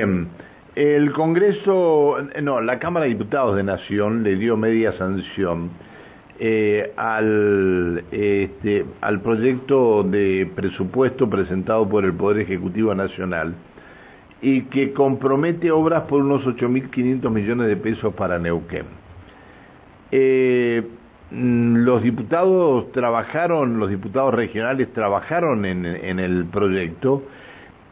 Bien, el Congreso, no, la Cámara de Diputados de Nación le dio media sanción eh, al, este, al proyecto de presupuesto presentado por el Poder Ejecutivo Nacional y que compromete obras por unos 8.500 millones de pesos para Neuquén. Eh, los diputados trabajaron, los diputados regionales trabajaron en el proyecto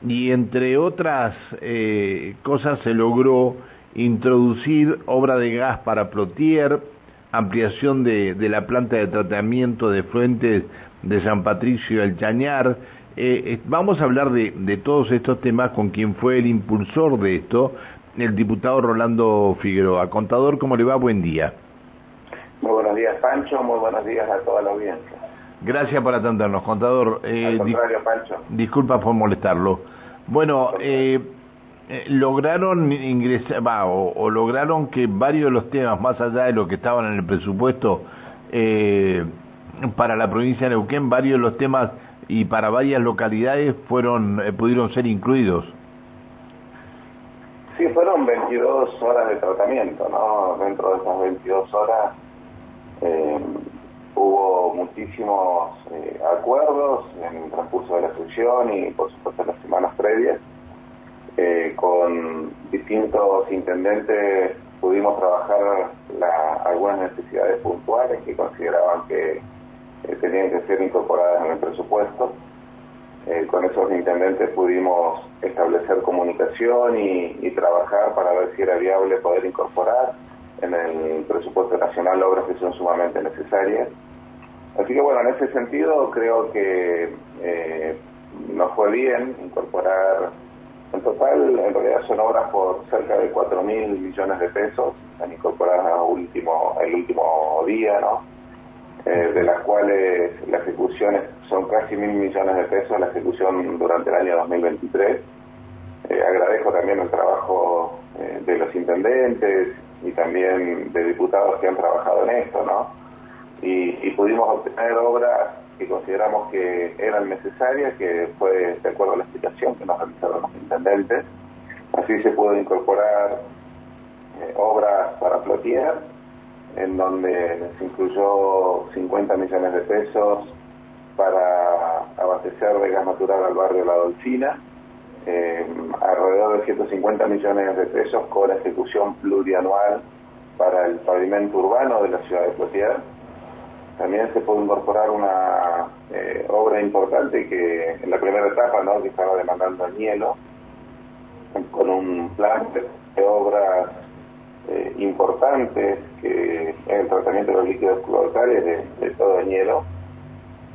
y entre otras eh, cosas se logró introducir obra de gas para Plotier, ampliación de, la planta de tratamiento de fuentes de San Patricio del Chañar. Eh, eh, vamos a hablar de, de, todos estos temas con quien fue el impulsor de esto, el diputado Rolando Figueroa. Contador, ¿cómo le va? Buen día. Muy buenos días, Pancho. Muy buenos días a toda la audiencia. Gracias por atendernos, contador. Eh, Al contrario, Pancho. Disculpa por molestarlo. Bueno, eh, eh, lograron ingresar, va, o, o, lograron que varios de los temas, más allá de lo que estaban en el presupuesto eh, para la provincia de Neuquén, varios de los temas y para varias localidades fueron eh, pudieron ser incluidos. Sí, fueron 22 horas de tratamiento, ¿no? Dentro de esas 22 horas eh, hubo muchísimos eh, acuerdos en el transcurso de la sesión y por supuesto en las semanas previas. Eh, con distintos intendentes pudimos trabajar algunas necesidades puntuales que consideraban que eh, tenían que ser incorporadas en el presupuesto. con esos intendentes pudimos establecer comunicación y, y trabajar para ver si era viable poder incorporar en el presupuesto nacional obras que son sumamente necesarias. Así que bueno, en ese sentido creo que eh, nos fue bien incorporar, en total en realidad son obras por cerca de 4 mil millones de pesos, han incorporado último, el último día, ¿no? Eh, de las cuales la ejecución son casi mil millones de pesos, la ejecución durante el año 2023. Eh, agradezco también el trabajo eh, de los intendentes y también de diputados que han trabajado en esto, ¿no? Y, pudimos obtener obras que consideramos que eran necesarias, que fue de acuerdo a la explicación que nos realizaron los intendentes. Así se pudo incorporar eh, obras para Plotier, en donde se incluyó 50 millones de pesos para abastecer de gas natural al barrio La Dolcina, eh, alrededor de 150 millones de pesos con ejecución plurianual para el pavimento urbano de la ciudad de Plotier. También se puede incorporar una eh, obra importante que en la primera etapa ¿no? que estaba demandando el hielo, con un plan de obras eh, importantes que es el tratamiento de los líquidos cloacales de, de todo el hielo,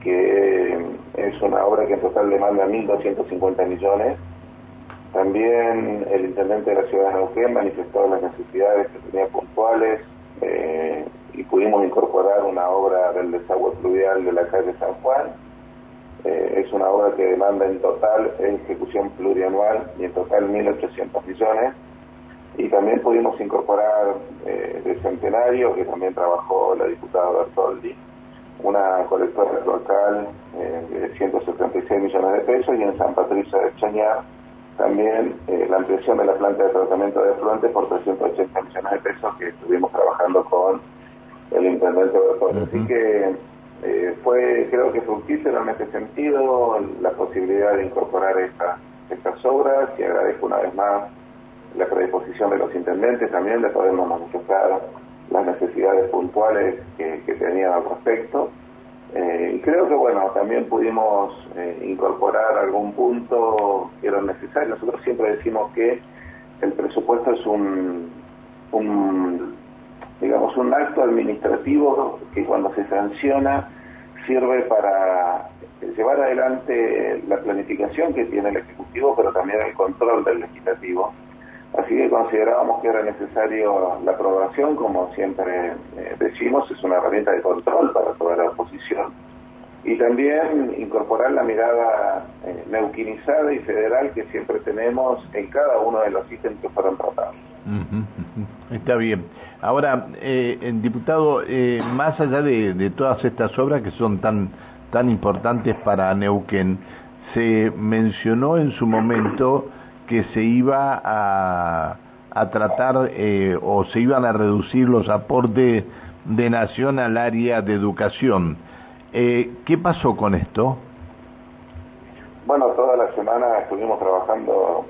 que es una obra que en total demanda 1.250 millones también el intendente de la ciudad de Neuquén manifestó las necesidades que tenía puntuales eh, y pudimos incorporar una obra del desagüe fluvial de la calle San Juan. Eh, es una obra que demanda en total ejecución plurianual y en total 1.800 millones. Y también pudimos incorporar eh, de Centenario, que también trabajó la diputada Bertoldi, una colectora local de 176 millones de pesos y en San Patricio de Chañar también eh, la ampliación de la planta de tratamiento de efluentes por 380 millones de pesos que estuvimos trabajando con el intendente Bertoldi. Uh -huh. Así que eh, fue, creo que fructífero en este sentido la posibilidad de incorporar esta, estas obras y agradezco una vez más la predisposición de los intendentes también de podemos manifestar las necesidades puntuales que, que tenían al respecto. Eh, y creo que bueno, también pudimos eh, incorporar algún punto que era necesario. Nosotros siempre decimos que el presupuesto es un, un digamos, un acto administrativo que cuando se sanciona sirve para llevar adelante la planificación que tiene el Ejecutivo, pero también el control del Legislativo. Así que considerábamos que era necesario la aprobación, como siempre eh, decimos, es una herramienta de control para toda la oposición. Y también incorporar la mirada eh, neuquinizada y federal que siempre tenemos en cada uno de los ítems que fueron tratados. Está bien. Ahora, eh, diputado, eh, más allá de, todas estas obras que son tan, tan importantes para Neuquén, se mencionó en su momento que se iba a, a tratar eh, o se iban a reducir los aportes de Nación al área de educación. Eh, ¿Qué pasó con esto? Bueno, toda la semana estuvimos trabajando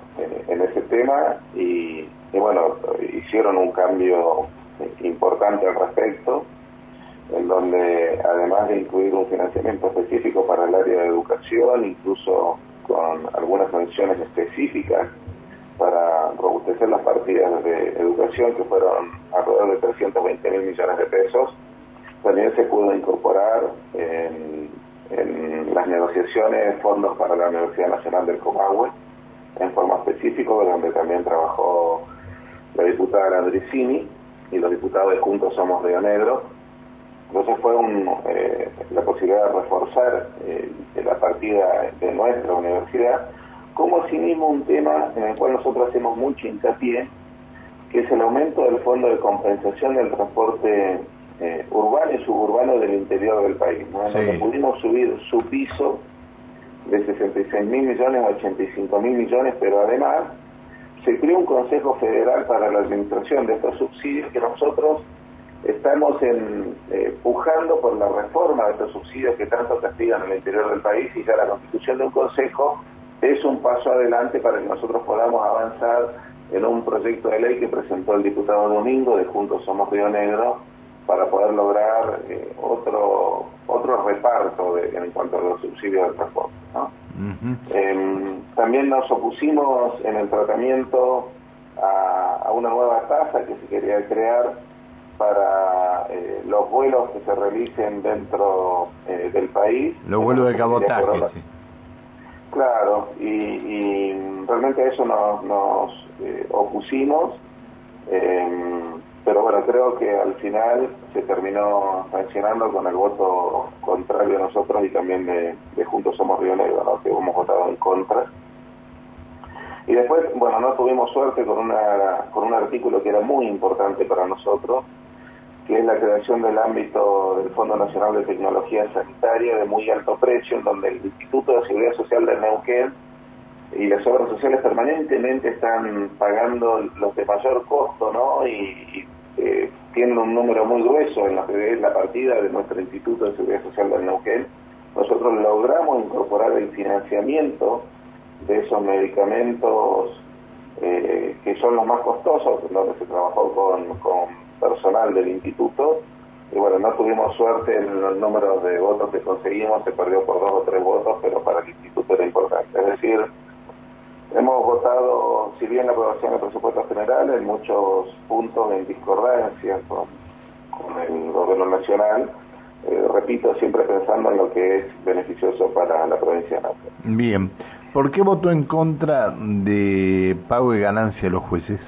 en, ese tema y, bueno, hicieron un cambio importante al respecto, en donde además de incluir un financiamiento específico para el área de educación, incluso con algunas menciones específicas para robustecer las partidas de educación que fueron alrededor de 320 mil millones de pesos, también se pudo incorporar en, las negociaciones fondos para la Universidad Nacional del Comahue, en forma específica, donde también trabajó la diputada Andricini y los diputados de Juntos Somos Río Negro. Entonces fue eh, la posibilidad de reforzar eh, la partida de nuestra universidad, como asimismo un tema en el cual nosotros hacemos mucho hincapié, que es el aumento del fondo de compensación del transporte eh, urbano y suburbano del interior del país. ¿no? pudimos subir su piso de 66 mil millones a 85 mil millones, pero además se creó un Consejo Federal para la Administración de estos subsidios que nosotros estamos en, eh, pujando por la reforma de estos subsidios que tanto castigan en el interior del país y ya la constitución de un Consejo es un paso adelante para que nosotros podamos avanzar en un proyecto de ley que presentó el diputado Domingo de Juntos Somos Río Negro para poder lograr eh, otro otro reparto en cuanto a los subsidios de transporte. También nos opusimos en el tratamiento a, una nueva tasa que se quería crear para eh, los vuelos que se realicen dentro eh, del país. Los vuelos de cabotaje, Claro, y, realmente a eso nos, nos opusimos. Em, pero bueno, creo que al final se terminó sancionando con el voto contrario a nosotros y también de, Juntos Somos Río Negro, ¿no? que hemos votado en contra. Y después, bueno, no tuvimos suerte con, una, con un artículo que era muy importante para nosotros, que es la creación del ámbito del Fondo Nacional de Tecnología Sanitaria de muy alto precio, en donde el Instituto de Seguridad Social de Neuquén y las obras sociales permanentemente están pagando los de mayor costo, ¿no? Y, eh, tienen un número muy grueso en la, la partida de nuestro Instituto de Seguridad Social del Neuquén. Nosotros logramos incorporar el financiamiento de esos medicamentos eh, que son los más costosos, donde se trabajó con, con personal del instituto, y bueno, no tuvimos suerte en los números de votos que conseguimos, se perdió por dos o tres votos, pero para el instituto era importante. Es decir, Hemos votado, si bien la aprobación del presupuesto general, en muchos puntos en discordancia con, el gobierno nacional, eh, repito, siempre pensando en lo que es beneficioso para la provincia de Nápoles. Bien, ¿por qué votó en contra de pago de ganancia de los jueces?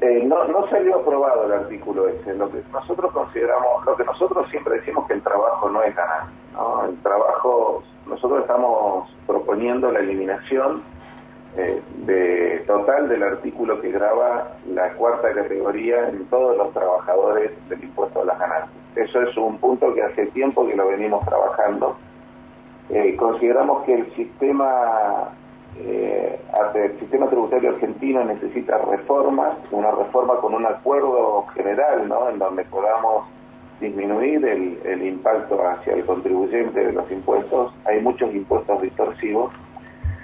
Eh, no, no salió aprobado el artículo ese. Lo que nosotros consideramos, lo que nosotros siempre decimos que el trabajo no es ganar. ¿no? El trabajo, nosotros estamos proponiendo la eliminación eh, de total del artículo que graba la cuarta categoría en todos los trabajadores del impuesto a las ganancias. Eso es un punto que hace tiempo que lo venimos trabajando. Eh, consideramos que el sistema eh, el sistema tributario argentino necesita reformas, una reforma con un acuerdo general, ¿no? En donde podamos disminuir el, impacto hacia el contribuyente de los impuestos. Hay muchos impuestos distorsivos.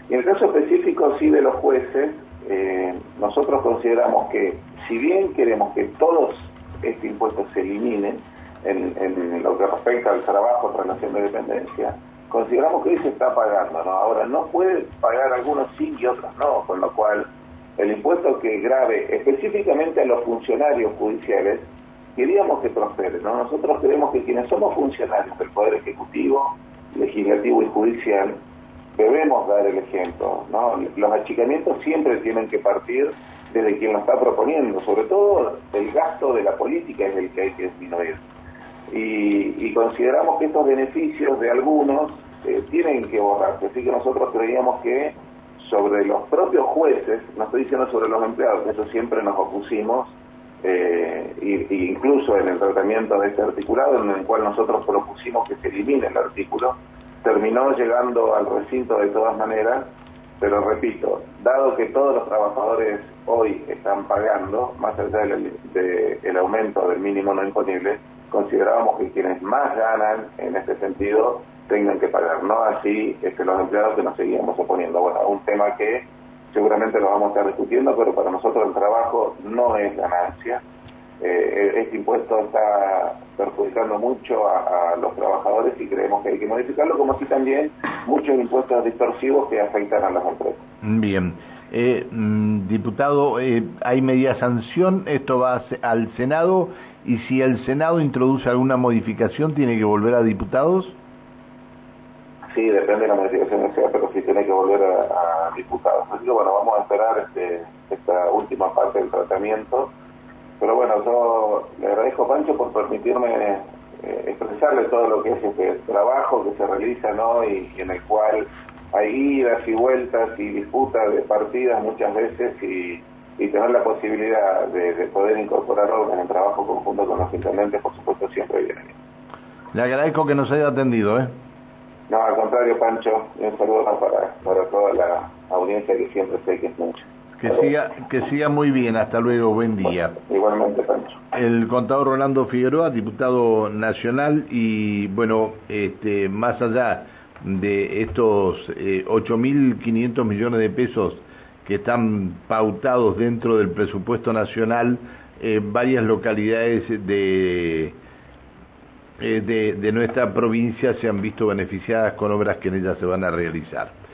Y en el caso específico, sí, de los jueces, eh, nosotros consideramos que, si bien queremos que todos estos impuestos se eliminen en, en lo que respecta al trabajo, relación de dependencia, consideramos que hoy se está pagando, ¿no? Ahora, no puede pagar algunos sí y otros no, con lo cual el impuesto que grave específicamente a los funcionarios judiciales, queríamos que prospere, ¿no? Nosotros creemos que quienes somos funcionarios del Poder Ejecutivo, Legislativo y Judicial, debemos dar el ejemplo, ¿no? Los achicamientos siempre tienen que partir desde quien lo está proponiendo, sobre todo el gasto de la política es el que hay que disminuir y, consideramos que estos beneficios de algunos eh, tienen que borrarse. Así que nosotros creíamos que sobre los propios jueces, no estoy diciendo sobre los empleados, eso siempre nos opusimos, eh, e, incluso en el tratamiento de este articulado, en el cual nosotros propusimos que se elimine el artículo, terminó llegando al recinto de todas maneras pero repito, dado que todos los trabajadores hoy están pagando, más allá del, aumento del mínimo no imponible, considerábamos que quienes más ganan en este sentido tengan que pagar, no así que los empleados que nos seguíamos oponiendo. Bueno, un tema que seguramente lo vamos a estar discutiendo, pero para nosotros el trabajo no es ganancia. Eh, este impuesto está perjudicando mucho a, los trabajadores y creemos que hay que modificarlo, como si también muchos impuestos distorsivos que afectan a las empresas. Bien. Eh, mm, diputado, eh, ¿hay media sanción? ¿Esto va al Senado? ¿Y si el Senado introduce alguna modificación, tiene que volver a diputados? Sí, depende de la modificación que sea, pero sí tiene que volver a, diputados. Así que bueno, vamos a esperar este, esta última parte del tratamiento. Pero bueno, yo le agradezco, Pancho, por permitirme eh, expresarle todo lo que es este trabajo que se realiza, ¿no? Y, en el cual hay idas y vueltas y disputas de partidas muchas veces y, tener la posibilidad de, poder incorporar orden en trabajo conjunto con los intendentes, por supuesto, siempre viene bien. Le agradezco que nos haya atendido, ¿eh? No, al contrario, Pancho, un saludo para, para toda la audiencia que siempre sé que es mucho. Que siga, que siga muy bien, hasta luego, buen día. igualmente, Pancho. El contador Rolando Figueroa, diputado nacional, y bueno, este, más allá de estos eh, 8.500 millones de pesos que están pautados dentro del presupuesto nacional, eh, varias localidades de eh, de, de nuestra provincia se han visto beneficiadas con obras que en ellas se van a realizar.